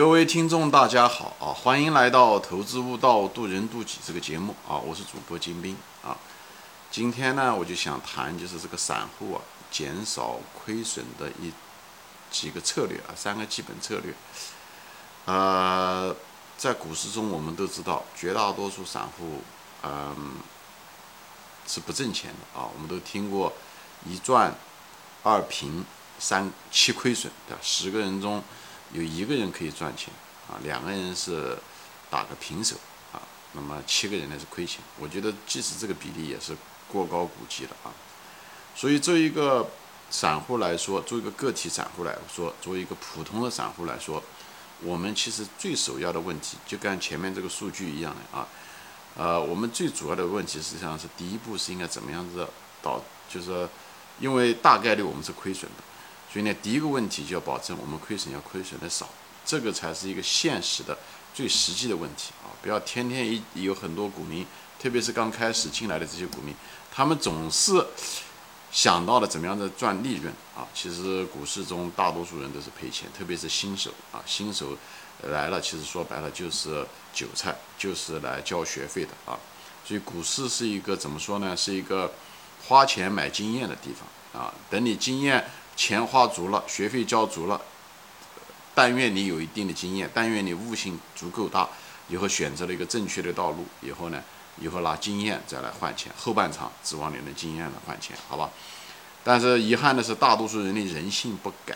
各位听众，大家好啊！欢迎来到《投资悟道，渡人渡己》这个节目啊！我是主播金兵啊。今天呢，我就想谈就是这个散户啊，减少亏损的一几个策略啊，三个基本策略。呃，在股市中，我们都知道，绝大多数散户嗯是不挣钱的啊。我们都听过一赚二平三七亏损的，十个人中。有一个人可以赚钱啊，两个人是打个平手啊，那么七个人呢是亏钱。我觉得即使这个比例也是过高估计的啊。所以作为一个散户来说，作为一个个体散户来说，作为一个普通的散户来说，我们其实最首要的问题就跟前面这个数据一样的啊，呃，我们最主要的问题实际上是第一步是应该怎么样子导，就是，因为大概率我们是亏损的。所以呢，第一个问题就要保证我们亏损要亏损的少，这个才是一个现实的、最实际的问题啊！不要天天一有很多股民，特别是刚开始进来的这些股民，他们总是想到了怎么样的赚利润啊！其实股市中大多数人都是赔钱，特别是新手啊，新手来了，其实说白了就是韭菜，就是来交学费的啊！所以股市是一个怎么说呢？是一个花钱买经验的地方啊！等你经验。钱花足了，学费交足了，但愿你有一定的经验，但愿你悟性足够大，以后选择了一个正确的道路，以后呢，以后拿经验再来换钱，后半场指望你的经验来换钱，好吧？但是遗憾的是，大多数人的人性不改，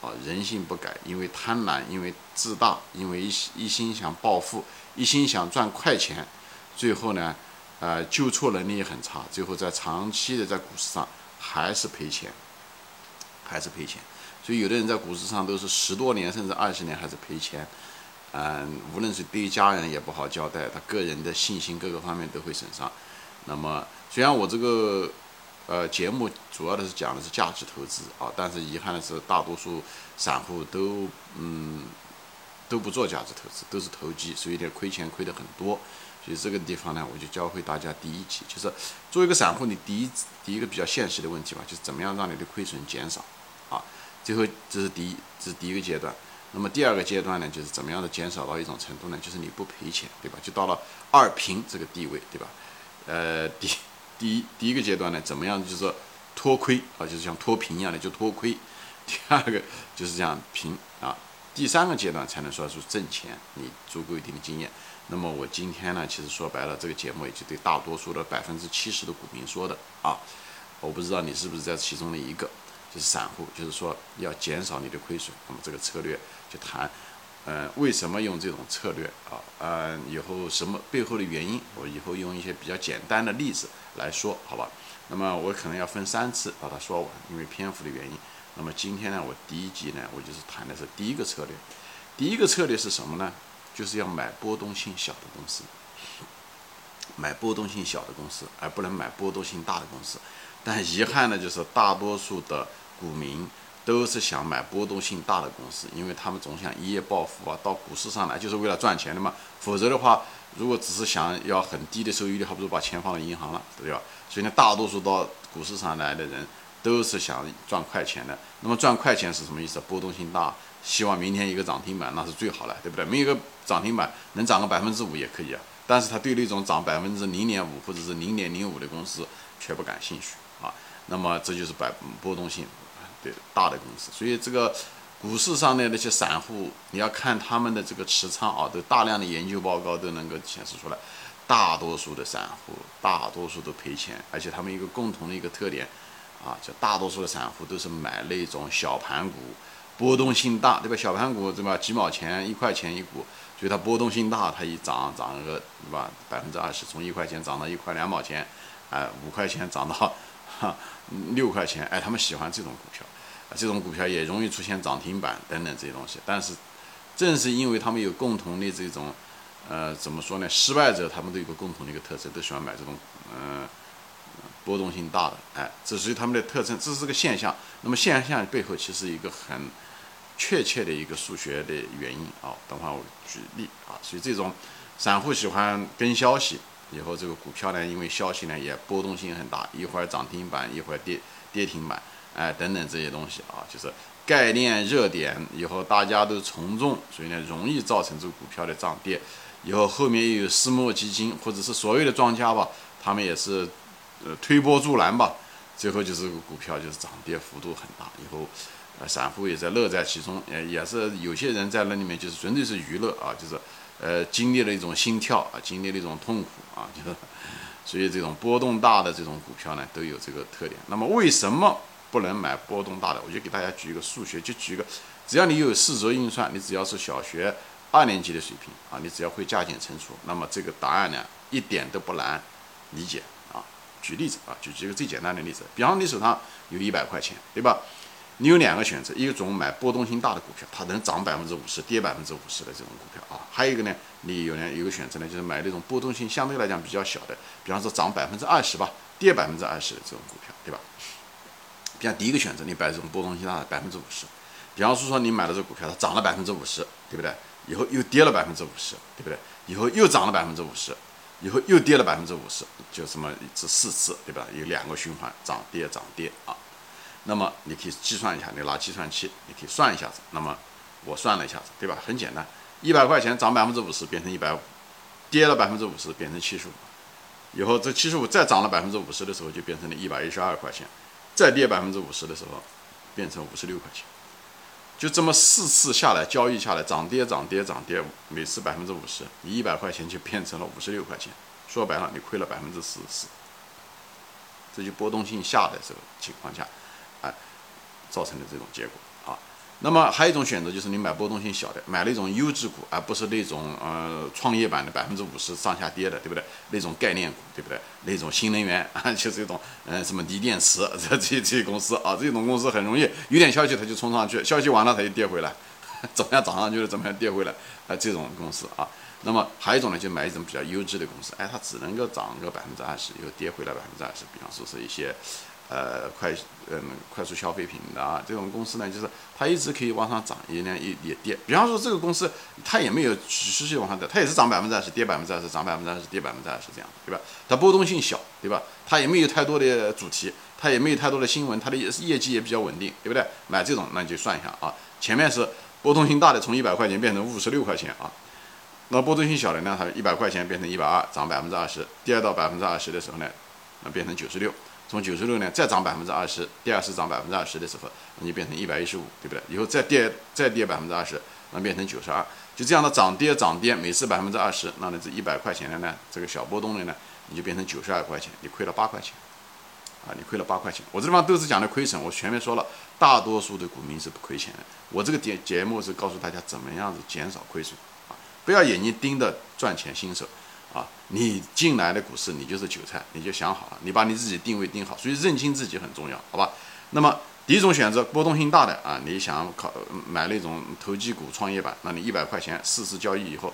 啊，人性不改，因为贪婪，因为自大，因为一一心想暴富，一心想赚快钱，最后呢，呃，纠错能力也很差，最后在长期的在股市上还是赔钱。还是赔钱，所以有的人在股市上都是十多年甚至二十年还是赔钱，嗯，无论是对于家人也不好交代，他个人的信心各个方面都会损伤。那么虽然我这个呃节目主要的是讲的是价值投资啊，但是遗憾的是大多数散户都嗯都不做价值投资，都是投机，所以呢亏钱亏的很多。所以这个地方呢，我就教会大家第一集，就是作为一个散户，你第一第一个比较现实的问题吧，就是怎么样让你的亏损减少。最后这是第一，这是第一个阶段。那么第二个阶段呢，就是怎么样的减少到一种程度呢？就是你不赔钱，对吧？就到了二平这个地位，对吧？呃，第第一第一个阶段呢，怎么样就是说脱亏啊，就是像脱贫一样的就脱亏。第二个就是这样平啊。第三个阶段才能说是挣钱，你足够一定的经验。那么我今天呢，其实说白了，这个节目也就对大多数的百分之七十的股民说的啊。我不知道你是不是在其中的一个。就是散户，就是说要减少你的亏损，那么这个策略就谈，嗯，为什么用这种策略啊？嗯，以后什么背后的原因，我以后用一些比较简单的例子来说，好吧？那么我可能要分三次把它说完，因为篇幅的原因。那么今天呢，我第一集呢，我就是谈的是第一个策略。第一个策略是什么呢？就是要买波动性小的公司，买波动性小的公司，而不能买波动性大的公司。但遗憾的就是大多数的。股民都是想买波动性大的公司，因为他们总想一夜暴富啊，到股市上来就是为了赚钱的嘛。否则的话，如果只是想要很低的收益率，还不如把钱放到银行了，对吧？所以呢，大多数到股市上来的人都是想赚快钱的。那么赚快钱是什么意思？波动性大，希望明天一个涨停板那是最好了，对不对？没有个涨停板能涨个百分之五也可以啊。但是他对那种涨百分之零点五或者是零点零五的公司却不感兴趣啊。那么这就是百波动性。对大的公司，所以这个股市上的那些散户，你要看他们的这个持仓啊，都大量的研究报告都能够显示出来，大多数的散户，大多数都赔钱，而且他们一个共同的一个特点啊，就大多数的散户都是买那种小盘股，波动性大，对吧？小盘股对吧？几毛钱、一块钱一股，所以它波动性大，它一涨涨个对吧？百分之二十，从一块钱涨到一块两毛钱，哎，五块钱涨到哈六块钱，哎，他们喜欢这种股票。这种股票也容易出现涨停板等等这些东西，但是正是因为他们有共同的这种，呃，怎么说呢？失败者他们都有个共同的一个特征，都喜欢买这种，嗯，波动性大的，哎，这是他们的特征，这是个现象。那么现象背后其实一个很确切的一个数学的原因啊。等会我举例啊，所以这种散户喜欢跟消息，以后这个股票呢，因为消息呢也波动性很大，一会儿涨停板，一会儿跌跌停板。哎，等等这些东西啊，就是概念热点以后大家都从众，所以呢容易造成这个股票的涨跌。以后后面又有私募基金或者是所谓的庄家吧，他们也是呃推波助澜吧，最后就是股票就是涨跌幅度很大。以后呃散户也在乐在其中，也也是有些人在那里面就是纯粹是娱乐啊，就是呃经历了一种心跳啊，经历了一种痛苦啊，就是所以这种波动大的这种股票呢都有这个特点。那么为什么不能买波动大的？我就给大家举一个数学，就举一个，只要你有四则运算，你只要是小学。二年级的水平啊，你只要会加减乘除，那么这个答案呢一点都不难理解啊。举例子啊，举几个最简单的例子，比方你手上有一百块钱，对吧？你有两个选择，一种买波动性大的股票，它能涨百分之五十，跌百分之五十的这种股票啊；还有一个呢，你有呢有个选择呢，就是买那种波动性相对来讲比较小的，比方说涨百分之二十吧，跌百分之二十的这种股票，对吧？比方第一个选择，你买这种波动性大的百分之五十，比方说说你买了这股票，它涨了百分之五十，对不对？以后又跌了百分之五十，对不对？以后又涨了百分之五十，以后又跌了百分之五十，就这么这四次，对吧？有两个循环，涨跌涨跌啊。那么你可以计算一下，你拿计算器，你可以算一下子。那么我算了一下子，对吧？很简单，一百块钱涨百分之五十变成一百五，跌了百分之五十变成七十五，以后这七十五再涨了百分之五十的时候就变成了一百一十二块钱，再跌百分之五十的时候变成五十六块钱。就这么四次下来交易下来，涨跌涨跌涨跌，每次百分之五十，你一百块钱就变成了五十六块钱。说白了，你亏了百分之四十四。这就波动性下的这个情况下，哎，造成的这种结果。那么还有一种选择，就是你买波动性小的，买那种优质股，而不是那种呃创业板的百分之五十上下跌的，对不对？那种概念股，对不对？那种新能源 啊，就是这种嗯什么锂电池 这这这些公司啊，这种公司很容易有点消息它就冲上去，消息完了它就跌回来，怎么样涨上去了怎么样跌回来啊？这种公司啊，那么还有一种呢，就买一种比较优质的公司，哎，它只能够涨个百分之二十，又跌回来百分之二十，比方说是一些。呃，快嗯，快速消费品的啊，这种公司呢，就是它一直可以往上涨，也呢也也跌。比方说这个公司，它也没有持续往上涨，它也是涨百分之二十，跌百分之二十，涨百分之二十，跌百分之二十这样，对吧？它波动性小，对吧？它也没有太多的主题，它也没有太多的新闻，它的业绩也比较稳定，对不对？买这种那你就算一下啊，前面是波动性大的，从一百块钱变成五十六块钱啊，那波动性小的呢，它一百块钱变成一百二，涨百分之二十，跌到百分之二十的时候呢，那变成九十六。从九十六呢，再涨百分之二十，第二次涨百分之二十的时候，那就变成一百一十五，对不对？以后再跌再跌百分之二十，那变成九十二，就这样的涨跌涨跌，每次百分之二十，那你这一百块钱的呢，这个小波动的呢，你就变成九十二块钱，你亏了八块钱，啊，你亏了八块钱。我这地方都是讲的亏损，我前面说了，大多数的股民是不亏钱的。我这个节节目是告诉大家怎么样子减少亏损，啊，不要眼睛盯着赚钱新手。啊，你进来的股市，你就是韭菜，你就想好了，你把你自己定位定好，所以认清自己很重要，好吧？那么第一种选择波动性大的啊，你想考买那种投机股、创业板，那你一百块钱四次交易以后，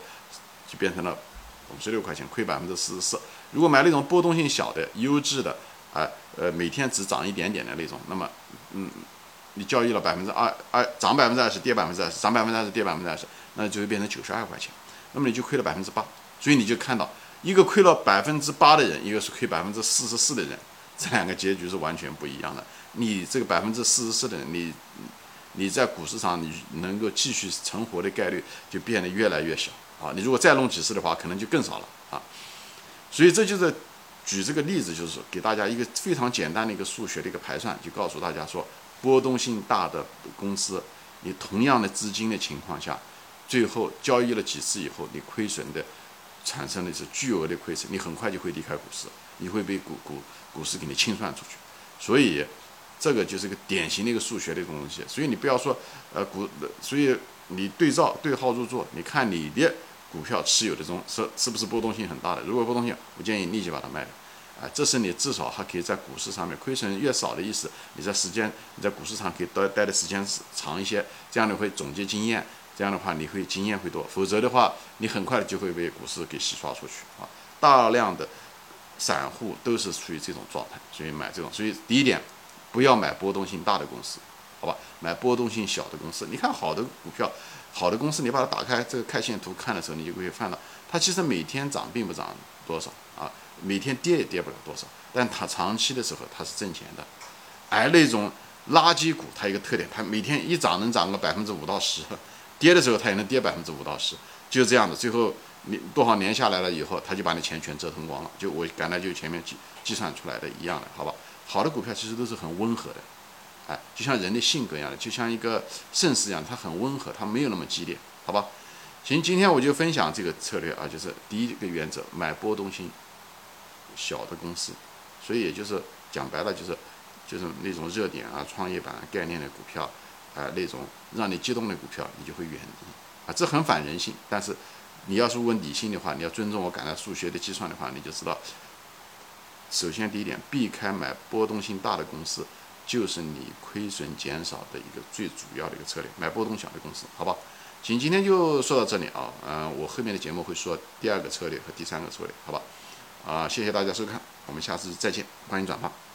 就变成了五十六块钱，亏百分之四十四。如果买那种波动性小的、优质的，啊，呃，每天只涨一点点的那种，那么，嗯，你交易了百分之二二，涨百分之二十，跌百分之二十，涨百分之二十，跌百分之二十，那就会变成九十二块钱，那么你就亏了百分之八。所以你就看到一个亏了百分之八的人，一个是亏百分之四十四的人，这两个结局是完全不一样的。你这个百分之四十四的人，你你在股市上你能够继续成活的概率就变得越来越小啊！你如果再弄几次的话，可能就更少了啊！所以这就是举这个例子，就是给大家一个非常简单的一个数学的一个排算，就告诉大家说，波动性大的公司，你同样的资金的情况下，最后交易了几次以后，你亏损的。产生的是巨额的亏损，你很快就会离开股市，你会被股股股市给你清算出去，所以这个就是个典型的一个数学的一个东西。所以你不要说呃股，所以你对照对号入座，你看你的股票持有的中是是不是波动性很大的？如果波动性，我建议立即把它卖了，啊，这是你至少还可以在股市上面亏损越少的意思。你在时间你在股市上可以待待的时间长一些，这样你会总结经验。这样的话，你会经验会多，否则的话，你很快就会被股市给洗刷出去啊！大量的散户都是处于这种状态，所以买这种。所以第一点，不要买波动性大的公司，好吧？买波动性小的公司。你看好的股票，好的公司，你把它打开这个 K 线图看的时候，你就会看到，它其实每天涨并不涨多少啊，每天跌也跌不了多少，但它长期的时候它是挣钱的。而那种垃圾股它一个特点，它每天一涨能涨个百分之五到十，跌的时候它也能跌百分之五到十，就这样的。最后你多少年下来了以后，他就把你钱全折腾光了。就我刚才就前面计计算出来的一样的，好吧？好的股票其实都是很温和的，哎，就像人的性格一样的，就像一个盛世一样，它很温和，它没有那么激烈，好吧？行，今天我就分享这个策略啊，就是第一个原则，买波动性小的公司，所以也就是讲白了，就是就是那种热点啊、创业板概念的股票，啊，那种让你激动的股票，你就会远离啊。这很反人性，但是你要是问理性的话，你要尊重我刚才数学的计算的话，你就知道，首先第一点，避开买波动性大的公司，就是你亏损减少的一个最主要的一个策略，买波动小的公司，好吧？行，今天就说到这里啊，嗯，我后面的节目会说第二个策略和第三个策略，好吧？啊，谢谢大家收看，我们下次再见，欢迎转发。